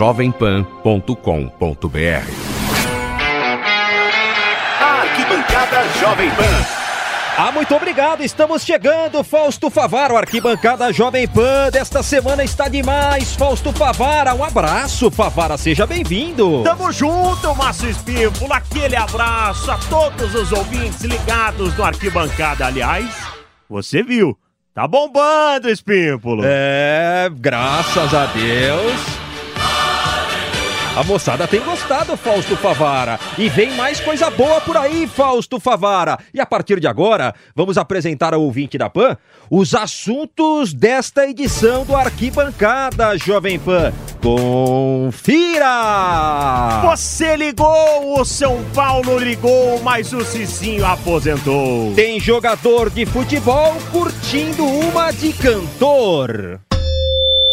jovempan.com.br Arquibancada Jovem Pan. Ah, muito obrigado. Estamos chegando. Fausto Favaro, arquibancada Jovem Pan. Desta semana está demais. Fausto Favara, um abraço. Favara, seja bem-vindo. Tamo junto, Márcio Espímpolo. Aquele abraço a todos os ouvintes ligados no Arquibancada. Aliás, você viu, tá bombando, Espímpolo. É, graças a Deus. A moçada tem gostado, Fausto Favara. E vem mais coisa boa por aí, Fausto Favara. E a partir de agora, vamos apresentar ao ouvinte da PAN os assuntos desta edição do Arquibancada Jovem Pan. Confira! Você ligou, o São Paulo ligou, mas o Cicinho aposentou. Tem jogador de futebol curtindo uma de cantor.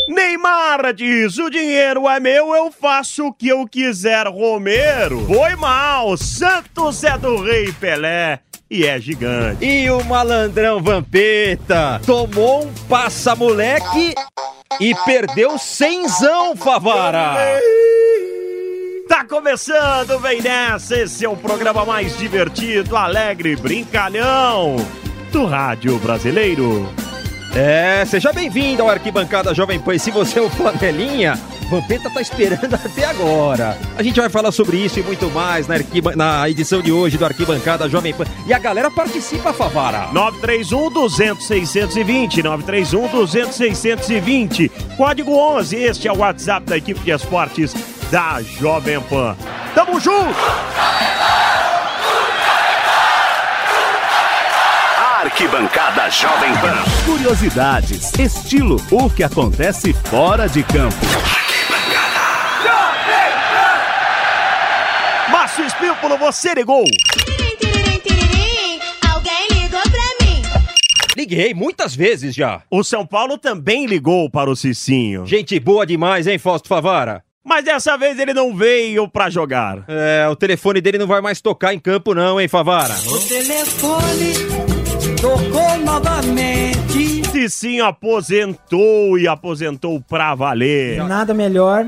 Neymar diz: o dinheiro é meu, eu faço o que eu quiser, Romero. Foi mal, Santos é do Rei Pelé e é gigante. E o malandrão Vampeta tomou um passa-moleque e perdeu cenzão, Favara. Tá começando, vem nessa. Esse é o programa mais divertido, alegre, brincalhão do rádio brasileiro. É, seja bem-vindo ao Arquibancada Jovem Pan. Se você é o Flanelinha, Vampeta tá esperando até agora. A gente vai falar sobre isso e muito mais na, arquiba- na edição de hoje do Arquibancada Jovem Pan. E a galera participa, Favara. 931 200 620, 931 200 620. Código 11, este é o WhatsApp da equipe de esportes da Jovem Pan. Tamo junto! Arquibancada Jovem Pan. Curiosidades, estilo, o que acontece fora de campo. Márcio Espímpolo, você ligou! Alguém ligou pra mim. Liguei muitas vezes já. O São Paulo também ligou para o Cicinho. Gente boa demais, hein, Fausto Favara? Mas dessa vez ele não veio pra jogar. É, o telefone dele não vai mais tocar em campo não, hein, Favara? O telefone tocou novamente. Cicinho aposentou e aposentou pra valer. Nada melhor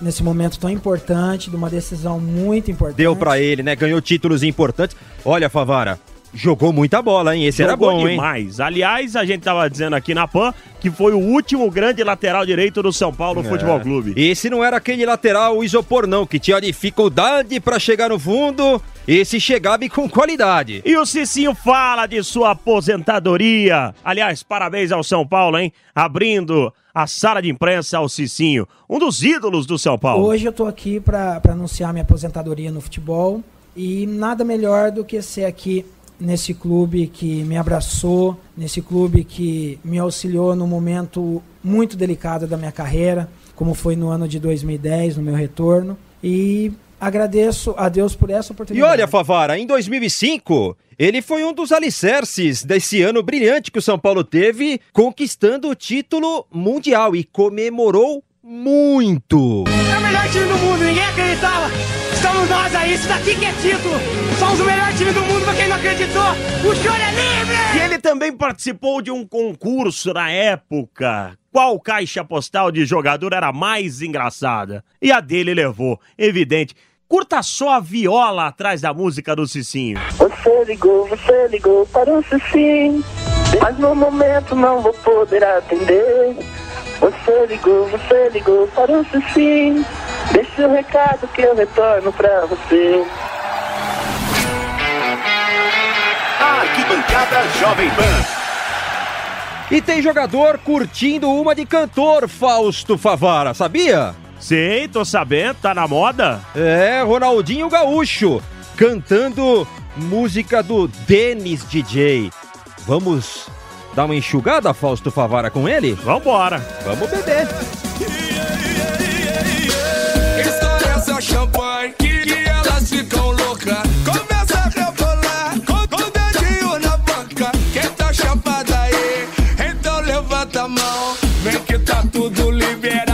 nesse momento tão importante, de uma decisão muito importante. Deu pra ele, né? Ganhou títulos importantes. Olha, Favara, jogou muita bola, hein? Esse era Jogou bom, hein? demais. Aliás, a gente tava dizendo aqui na PAN que foi o último grande lateral direito do São Paulo Futebol Clube. Esse não era aquele lateral isopor, não, que tinha dificuldade pra chegar no fundo. Esse chegava e com qualidade. E o Cicinho fala de sua aposentadoria. Aliás, parabéns ao São Paulo, hein? Abrindo a sala de imprensa ao Cicinho, um dos ídolos do São Paulo. Hoje eu tô aqui para anunciar minha aposentadoria no futebol e nada melhor do que ser aqui nesse clube que me abraçou, nesse clube que me auxiliou num momento muito delicado da minha carreira, como foi no ano de 2010, no meu retorno. E agradeço a Deus por essa E oportunidade. olha, Favara, em 2005, ele foi um dos alicerces desse ano brilhante que o São Paulo teve, conquistando o título mundial e comemorou muito. É o melhor time do mundo, ninguém acreditava. Estamos nós aí, isso daqui que é título. Somos o melhor time do mundo pra quem não acreditou. O choro é livre! E ele também participou de um concurso na época. Qual caixa postal de jogador era mais engraçada? E a dele levou, evidente. Curta só a viola atrás da música do Cicinho. Você ligou, você ligou para o sim, mas no momento não vou poder atender. Você ligou, você ligou para o sim, deixe o recado que eu retorno pra você. Arquibancada Jovem Pan. E tem jogador curtindo uma de cantor, Fausto Favara, sabia? Sei, tô sabendo, tá na moda? É, Ronaldinho Gaúcho, cantando música do Denis DJ. Vamos dar uma enxugada, Fausto Favara, com ele? Vambora. Vamos beber. Estoura essa champanhe que, elas ficam loucas. Começa a rebolar com, com o dedinho na boca. Quem tá chapada aí, então levanta a mão. Vem que tá tudo liberado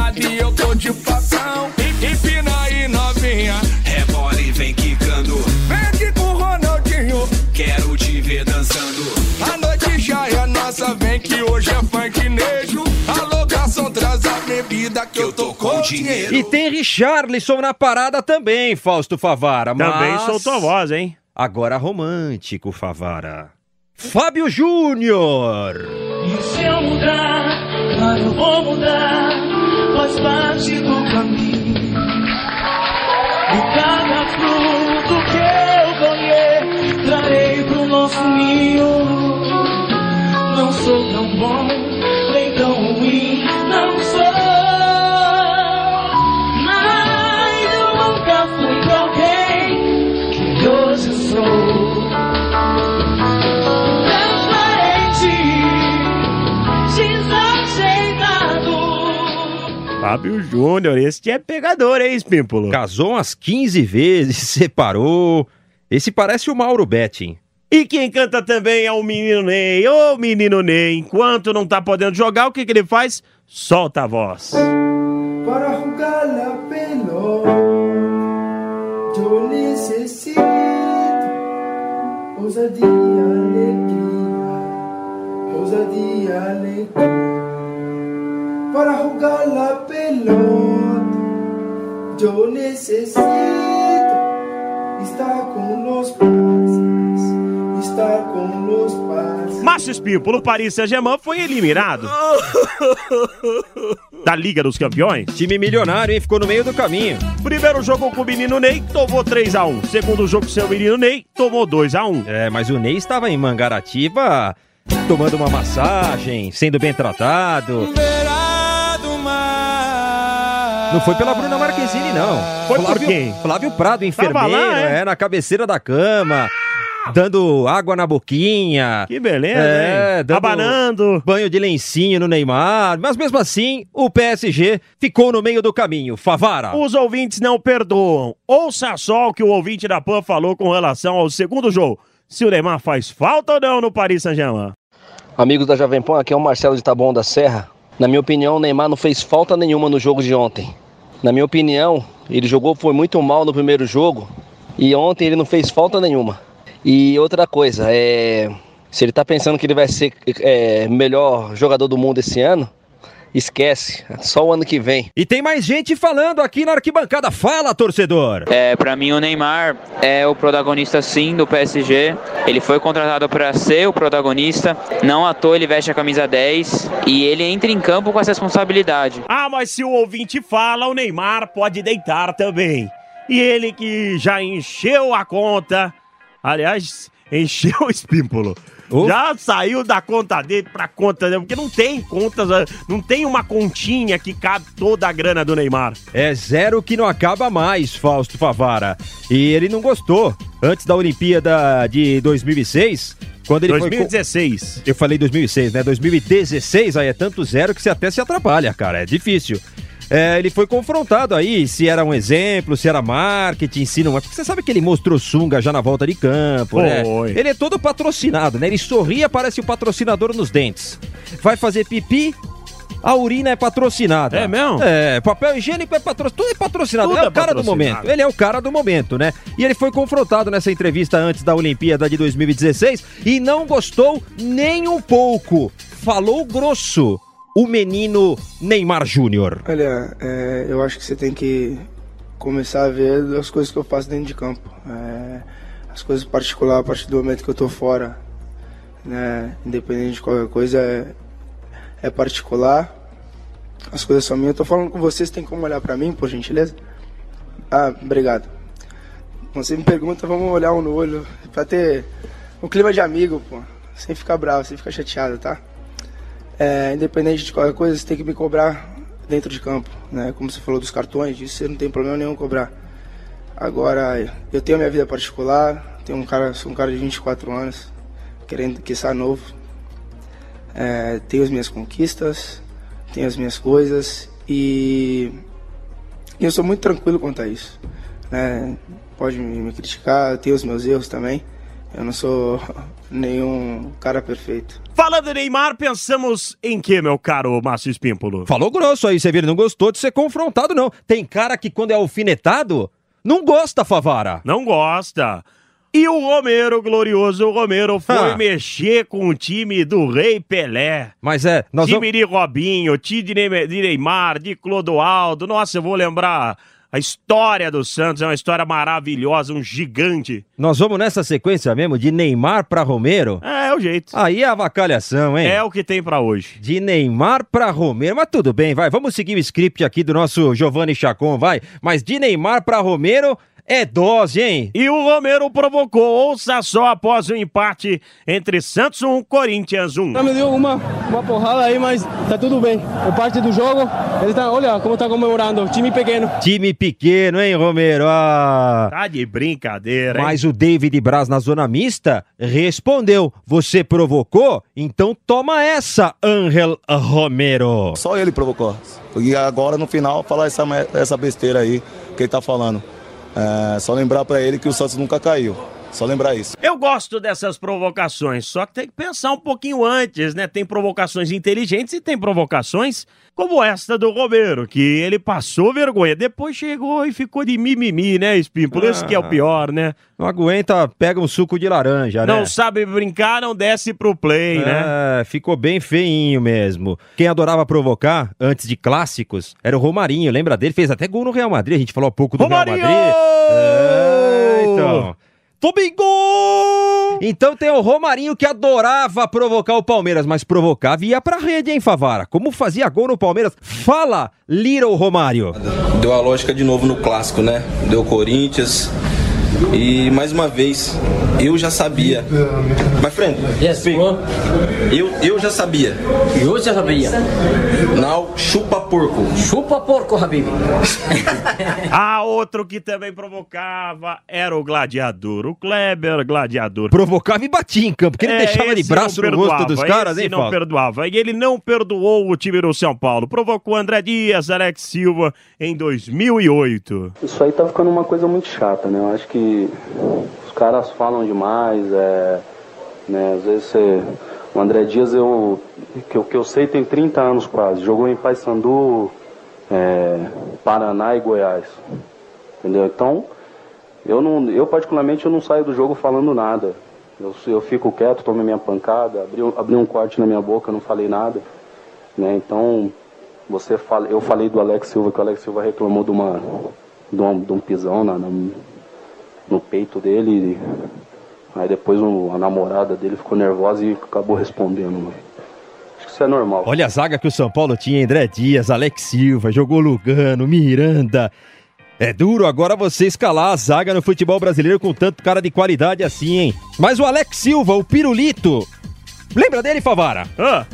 que eu tô com dinheiro. E tem Richarlison na parada também, Fausto Favara. Também mas... soltou a voz, hein? Agora romântico, Favara. Fábio Júnior. E se eu mudar, claro, eu vou mudar, faz parte do caminho. E cada fruto que eu colher, trarei pro nosso ninho. Não sou tão bom, Fábio Júnior, esse é pegador, hein, Espímpolo? Casou umas 15 vezes, separou. Esse parece o Mauro Betting. E quem canta também é o menino Ney. Ô, menino Ney, enquanto não tá podendo jogar, o que, que ele faz? Solta a voz. Para jugar la pelota, yo necesito ousadia, alegria, ousadia, alegria. Jugar la pelota, yo necesito estar com los pases, estar com los pases. Márcio Espímpolo, o Paris Saint-Germain foi eliminado da Liga dos Campeões. Time milionário, hein? Ficou no meio do caminho. Primeiro jogo com o menino Ney, tomou 3x1. Segundo jogo com seu menino Ney, tomou 2x1. É, mas o Ney estava em Mangaratiba tomando uma massagem, sendo bem tratado. Não foi pela Bruna Marquezine, não. Foi Flávio, por quem? Flávio Prado, enfermeiro, lá, é? é, na cabeceira da cama. Dando água na boquinha. Que beleza, é, hein? Abanando. Banho de lencinho no Neymar. Mas mesmo assim, o PSG ficou no meio do caminho. Favara. Os ouvintes não perdoam. Ouça só o que o ouvinte da PAN falou com relação ao segundo jogo. Se o Neymar faz falta ou não no Paris Saint-Germain. Amigos da Jovem Pan, aqui é o Marcelo de Taboão da Serra. Na minha opinião, o Neymar não fez falta nenhuma no jogo de ontem. Na minha opinião, ele jogou foi muito mal no primeiro jogo e ontem ele não fez falta nenhuma. E outra coisa, é, se ele tá pensando que ele vai ser é, melhor jogador do mundo esse ano, esquece, só o ano que vem. E tem mais gente falando aqui na arquibancada. Fala, torcedor! É, para mim o Neymar é o protagonista sim do PSG. Ele foi contratado para ser o protagonista. Não à toa ele veste a camisa 10 e ele entra em campo com essa responsabilidade. Ah, mas se o ouvinte fala, o Neymar pode deitar também. E ele que já encheu a conta, aliás, encheu o espímpulo. Já saiu da conta dele pra conta dele, porque não tem contas, não tem uma continha que cabe toda a grana do Neymar. É zero que não acaba mais, Fausto Favara. E ele não gostou. Antes da Olimpíada de 2006, quando ele 2016. Foi... Eu falei 2006, né? 2016, aí é tanto zero que você até se atrapalha, cara. É difícil. É, ele foi confrontado aí se era um exemplo, se era marketing, se não é. Porque você sabe que ele mostrou sunga já na volta de campo, né? Ele é todo patrocinado, né? Ele sorria, parece o patrocinador nos dentes. Vai fazer pipi, a urina é patrocinada. É mesmo? É, papel higiênico é patrocinado. Tudo é patrocinado. Tudo ele é é o cara do momento. Ele é o cara do momento, né? E ele foi confrontado nessa entrevista antes da Olimpíada de 2016 e não gostou nem um pouco. Falou grosso o menino Neymar Júnior. Olha, é, eu acho que você tem que começar a ver as coisas que eu faço dentro de campo. É, as coisas particulares, a partir do momento que eu tô fora, né, independente de qualquer coisa, é, é particular. As coisas são minhas. Eu tô falando com vocês, tem como olhar pra mim, por gentileza? Ah, obrigado. Você me pergunta, vamos olhar um no olho, pra ter um clima de amigo, pô. Sem ficar bravo, sem ficar chateado, tá? É, independente de qualquer coisa, você tem que me cobrar dentro de campo, né? Como você falou dos cartões, isso você não tem problema nenhum cobrar. Agora, eu tenho minha vida particular, tenho um cara, sou um cara de 24 anos, querendo que saia novo. É, tenho as minhas conquistas, tenho as minhas coisas E, eu sou muito tranquilo quanto a isso. Né? Pode me, me criticar, tenho os meus erros também. Eu não sou nenhum cara perfeito. Falando em Neymar, pensamos em que, meu caro Márcio Espímpolo? Falou grosso aí, você viu, ele não gostou de ser confrontado, não. Tem cara que quando é alfinetado, não gosta, Favara. Não gosta. E o Romero, glorioso Romero, foi Ah. mexer com o time do Rei Pelé. Mas é, nós time vamos... de Robinho, time de Neymar, de Clodoaldo. Nossa, eu vou lembrar a história do Santos, é uma história maravilhosa, um gigante. nós vamos nessa sequência mesmo, de Neymar pra Romero. É, é o jeito. Aí é avacalhação, hein? É o que tem pra hoje. De Neymar pra Romero, mas tudo bem, vai. Vamos seguir o script aqui do nosso Giovanni Chacon, vai. Mas de Neymar pra Romero é dose, hein? E o Romero provocou, ouça só após o empate entre Santos 1, Corinthians 1. Já me deu uma, uma porrada aí, mas tá tudo bem. É parte do jogo. Ele tá, olha como tá comemorando. Time pequeno. Time pequeno, hein, Romero? Ah. Tá de brincadeira, hein? Mas o David Braz na zona mista respondeu: Você provocou? Então toma essa, Angel Romero. Só ele provocou. E agora no final falar essa, essa besteira aí que ele tá falando. É, só lembrar pra ele que o Santos nunca caiu. Só lembrar isso. Eu gosto dessas provocações, só que tem que pensar um pouquinho antes, né? Tem provocações inteligentes e tem provocações como esta do Romero, que ele passou vergonha, depois chegou e ficou de mimimi, né, Espinho? Por isso que é o pior, né? Não aguenta, pega um suco de laranja, né? Não sabe brincar, não desce pro play, né? É, ficou bem feinho mesmo. Quem adorava provocar, antes de clássicos, era o Romarinho. Lembra dele? Fez até gol no Real Madrid. A gente falou há pouco do Romarinho! Real Madrid. É, então. Domingo! Então tem o Romarinho que adorava provocar o Palmeiras, mas provocava e ia pra rede, hein, Favara? Como fazia gol no Palmeiras? Fala, Little Romário. Deu a lógica de novo no clássico, né? Deu Corinthians. E mais uma vez, eu já sabia. My friend, speak. Eu, eu já sabia. Eu já sabia. Now, chupa porco. Chupa porco, Habib. Ah, outro que também provocava era o gladiador, o Kleber gladiador. Provocava e batia em campo, porque ele É, deixava de braço no rosto perdoava, dos caras, hein, não perdoava. E ele não perdoou o time do São Paulo. Provocou André Dias, Alex Silva em 2008. Isso aí tá ficando uma coisa muito chata, né? Eu acho que caras falam demais, é, né? Às vezes você... O André Dias, eu, que, que eu sei, tem 30 anos quase. Jogou em Paysandu, é, Paraná e Goiás. Entendeu? Então, eu, não, eu particularmente eu não saio do jogo falando nada. Eu, eu fico quieto, tomo minha pancada, abri, abri um corte na minha boca, não falei nada. Né? Então, você fala, eu falei do Alex Silva, que o Alex Silva reclamou de uma de um, de um pisão na, na- no peito dele. Aí depois um- a namorada dele ficou nervosa e acabou respondendo. Acho que isso é normal. Olha a zaga que o São Paulo tinha, André Dias, Alex Silva, jogou Lugano, Miranda. É duro agora você escalar a zaga no futebol brasileiro com tanto cara de qualidade assim, hein? Mas o Alex Silva, o Pirulito, lembra dele, Favara? Ah.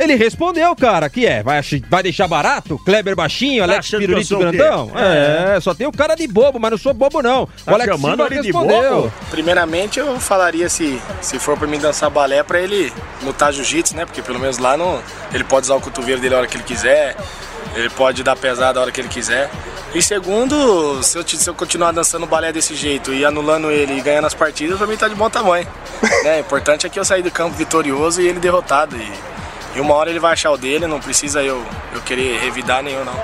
Ele respondeu, cara, que é, vai, vai deixar barato? Kleber baixinho, Alex achando que eu Pirulito grandão? É. É. só tem o cara de bobo, mas não sou bobo não. Tá o Alex chamando ele de respondeu. bobo? Primeiramente, eu falaria se, se for pra mim dançar balé, pra ele lutar jiu-jitsu, né? Porque pelo menos lá não, ele pode usar o cotovelo dele a hora que ele quiser, ele pode dar pesada a hora que ele quiser. E segundo, se eu, se eu continuar dançando balé desse jeito e anulando ele e ganhando as partidas, pra mim tá de bom tamanho. né? O importante é que eu sair do campo vitorioso e ele derrotado. E, e uma hora ele vai achar o dele, não precisa eu, eu querer revidar nenhum, não.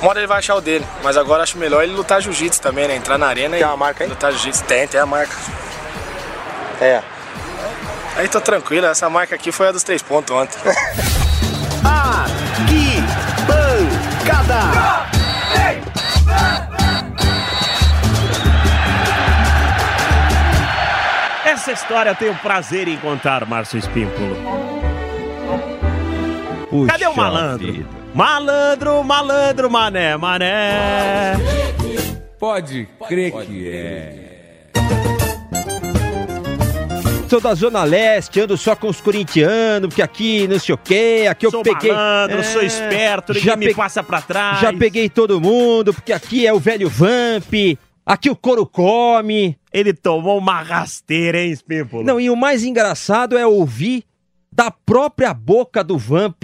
Uma hora ele vai achar o dele, mas agora acho melhor ele lutar jiu-jitsu também, né? Entrar na arena e lutar jiu-jitsu. Tem, tem a marca. É. Aí tô tranquilo, essa marca aqui foi a dos três pontos ontem. Bancada. Essa história eu tenho prazer em contar, Márcio Espímpolo. Puxa Cadê o malandro? Malandro, malandro, mané, mané. Pode crer que é. Sou da Zona Leste, ando só com os corintianos, porque aqui não sei o quê, aqui eu Sou peguei. É, malandro, sou esperto, ninguém me pe- passa pra trás. Já peguei todo mundo, porque aqui é o velho Vamp, aqui o couro come. Ele tomou uma rasteira, hein, Espímpolo? Não, e o mais engraçado é ouvir da própria boca do Vamp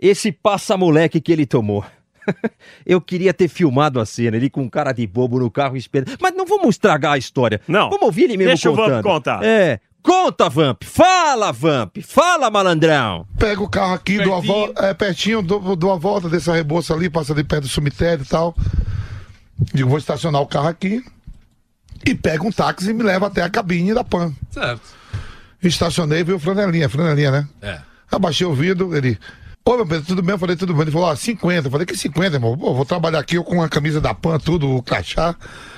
Esse passa-moleque que ele tomou. Eu queria ter filmado a cena, ele com cara de bobo no carro esperando. Mas não vamos estragar a história. Não. Vamos ouvir ele mesmo Deixa o Vamp contando. contar. É. Conta, Vamp. Fala, Vamp. Fala, malandrão. Pega o carro aqui, dou a volta, é, pertinho, dou, dou a volta dessa rebolsa ali, passa ali perto do cemitério e tal. Digo, vou estacionar o carro aqui e pego um táxi e me leva até a cabine da PAN. Certo. Estacionei, veio o flanelinha, flanelinha, né? É. Abaixei o vidro, ele. Ô, meu Pedro, tudo bem? Eu falei, tudo bem. Ele falou, ó, 50. Eu falei, que 50, irmão? Pô, vou trabalhar aqui eu com a camisa da PAN, tudo, o crachá.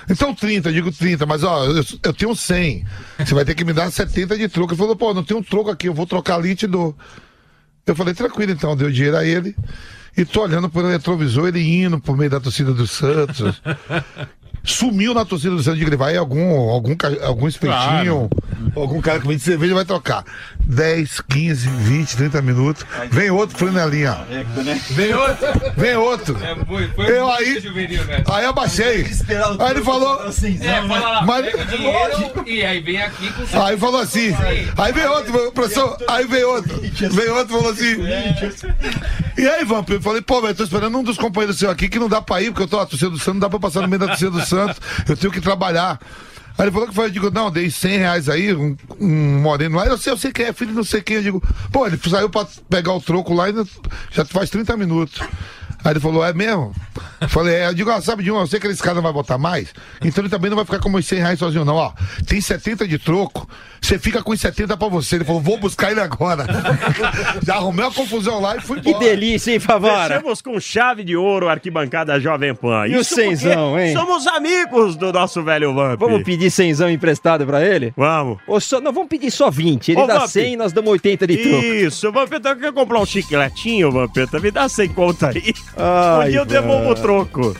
Então 30, eu digo 30, mas ó, eu, eu tenho 100. Você vai ter que me dar 70 de troco. Ele falou, pô, não tem um troco aqui, eu vou trocar ali e te dou. Eu falei, tranquilo então, deu dinheiro a ele. E tô olhando pelo retrovisor, ele indo por meio da torcida do Santos. Sumiu na torcida do Santos, digo, ele vai algum, algum, algum espetinho, algum cara que vende cerveja vai trocar. 10, 15, 20, 30 minutos. Vem outro flanelinha. Vem outro. Vem outro. É, foi, foi Eu muito aí- juvenil, né? Aí eu abaixei. Aí ele falou. É, fala lá, Mas- dinheiro e aí vem aqui com Aí falou assim. Aí veio outro, professor. Aí veio outro. Veio outro e falou assim. E aí, Vamp, eu falei, pô, velho, eu tô esperando um dos companheiros seu aqui que não dá pra ir, porque eu tô na torcida do Santos, não dá pra passar no meio da torcida do Santos, eu tenho que trabalhar. Aí ele falou que foi, eu digo, não, dei 100 reais aí, um, um moreno lá, eu sei, eu sei quem é, filho não sei quem, eu digo, pô, ele saiu pra pegar o troco lá e já faz 30 minutos. Aí ele falou, é mesmo? Falei, é, eu digo, ah, sabe de um, eu sei que esse cara não vai botar mais, então ele também não vai ficar com os 100 reais sozinho, não, ó. Tem 70 de troco, você fica com os 70 pra você. Ele falou, vou buscar ele agora. Já arrumei uma confusão lá e fui Que embora. delícia, hein, Favara? Fechamos com chave de ouro a arquibancada Jovem Pan. E o Isso porque cenzão, hein? Somos amigos do nosso velho Vamp. Vamos pedir cenzão emprestado pra ele? Vamos. Ou só, não, vamos pedir só 20. Ele Ô, dá Vamp. 100 e nós damos 80 de troco. Isso, Vampeta, quer comprar um chicletinho, Vampeta? Me dá 100 conta aí. Ai, dia eu devolvo o troco.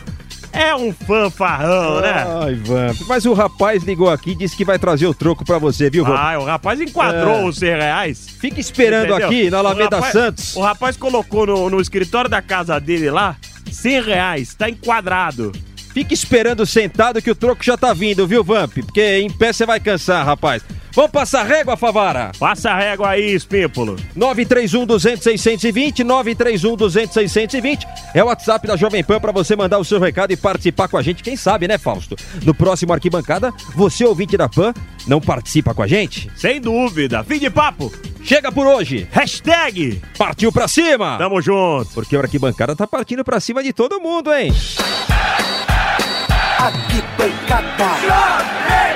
É um fanfarrão, né? Ai, Vamp. Mas o rapaz ligou aqui e disse que vai trazer o troco pra você, viu, Vamp? Ah, o rapaz enquadrou É. os 100 reais. Fica esperando Entendeu? aqui na Alameda rapaz- Santos. O rapaz colocou no, no escritório da casa dele lá 100 reais, tá enquadrado. Fica esperando sentado que o troco já tá vindo, viu, Vamp? Porque em pé você vai cansar, rapaz. Vamos passar régua, Favara? Passa a régua aí, Espímpolo. 931 200 620, 931 200 620 é o WhatsApp da Jovem Pan pra você mandar o seu recado e participar com a gente. Quem sabe, né, Fausto? No próximo Arquibancada, você ouvinte da Pan, não participa com a gente? Sem dúvida. Fim de papo. Chega por hoje. Hashtag. Partiu pra cima. Tamo junto. Porque o Arquibancada tá partindo pra cima de todo mundo, hein? Arquibancada.